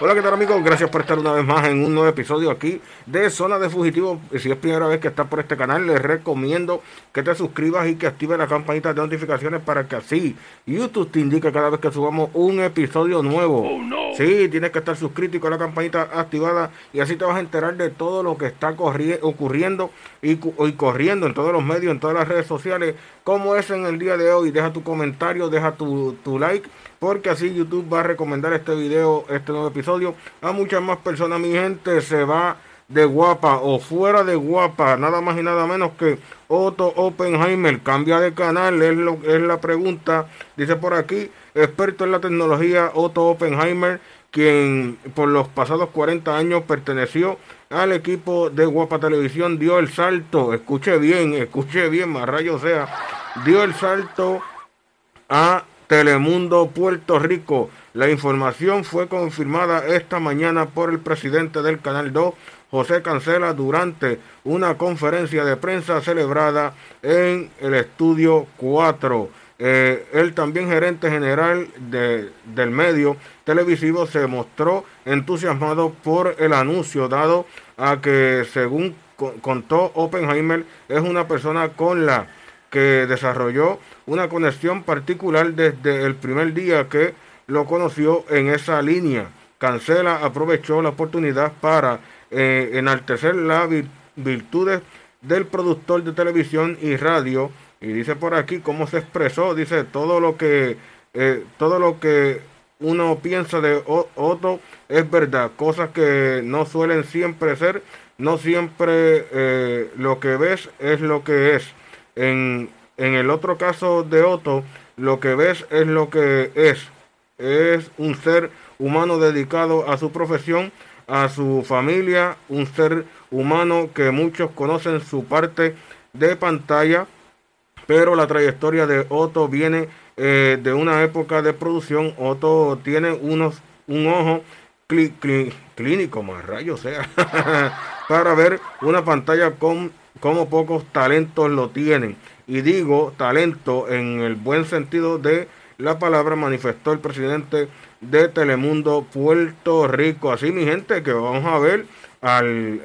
Hola, ¿qué tal amigos? Gracias por estar una vez más en un nuevo episodio aquí de Zona de Fugitivo. Si es primera vez que estás por este canal, les recomiendo que te suscribas y que actives la campanita de notificaciones para que así YouTube te indique cada vez que subamos un episodio nuevo. Oh, no. Sí, tienes que estar suscrito y con la campanita activada y así te vas a enterar de todo lo que está ocurriendo y, y corriendo en todos los medios, en todas las redes sociales, como es en el día de hoy. Deja tu comentario, deja tu, tu like porque así YouTube va a recomendar este video, este nuevo episodio a muchas más personas. Mi gente se va de guapa o fuera de guapa, nada más y nada menos que Otto Oppenheimer. Cambia de canal, es, lo, es la pregunta. Dice por aquí, experto en la tecnología Otto Oppenheimer, quien por los pasados 40 años perteneció al equipo de Guapa Televisión, dio el salto, escuche bien, escuche bien, más rayo sea, dio el salto a Telemundo Puerto Rico. La información fue confirmada esta mañana por el presidente del Canal 2, José Cancela, durante una conferencia de prensa celebrada en el estudio 4. Eh, él también gerente general de, del medio televisivo se mostró entusiasmado por el anuncio dado a que según contó Oppenheimer es una persona con la que desarrolló una conexión particular desde el primer día que lo conoció en esa línea. Cancela aprovechó la oportunidad para eh, enaltecer las virtudes del productor de televisión y radio y dice por aquí cómo se expresó dice todo lo que eh, todo lo que uno piensa de Otto es verdad cosas que no suelen siempre ser no siempre eh, lo que ves es lo que es en, el otro caso de Otto, lo que ves es lo que es. Es un ser humano dedicado a su profesión, a su familia, un ser humano que muchos conocen su parte de pantalla, pero la trayectoria de Otto viene eh, de una época de producción. Otto tiene unos, un ojo clínico, más rayos sea, para ver una pantalla con como pocos talentos lo tienen. Y digo talento en el buen sentido de la palabra, manifestó el presidente de Telemundo Puerto Rico. Así, mi gente, que vamos a ver al.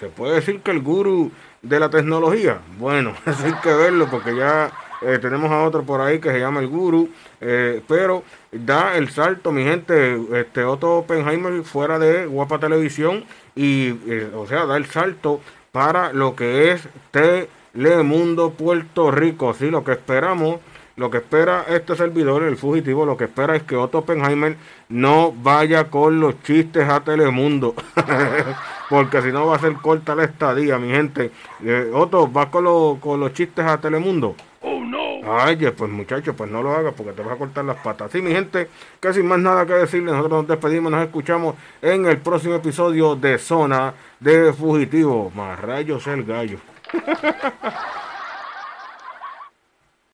se puede decir que el guru de la tecnología. Bueno, hay que verlo porque ya eh, tenemos a otro por ahí que se llama el guru. Eh, pero da el salto, mi gente. Este Otto Oppenheimer fuera de Guapa Televisión. Y, eh, o sea, da el salto para lo que es Telemundo Puerto Rico. Sí, lo que esperamos, lo que espera este servidor, el fugitivo, lo que espera es que Otto Oppenheimer no vaya con los chistes a Telemundo. Porque si no va a ser corta la estadía, mi gente. Eh, Otto, ¿vas con, con los chistes a Telemundo? Oh, no. Ay, pues muchachos, pues no lo hagas porque te vas a cortar las patas. Sí, mi gente, que sin más nada que decirle, nosotros nos despedimos, nos escuchamos en el próximo episodio de Zona de Fugitivo. Más rayos el gallo.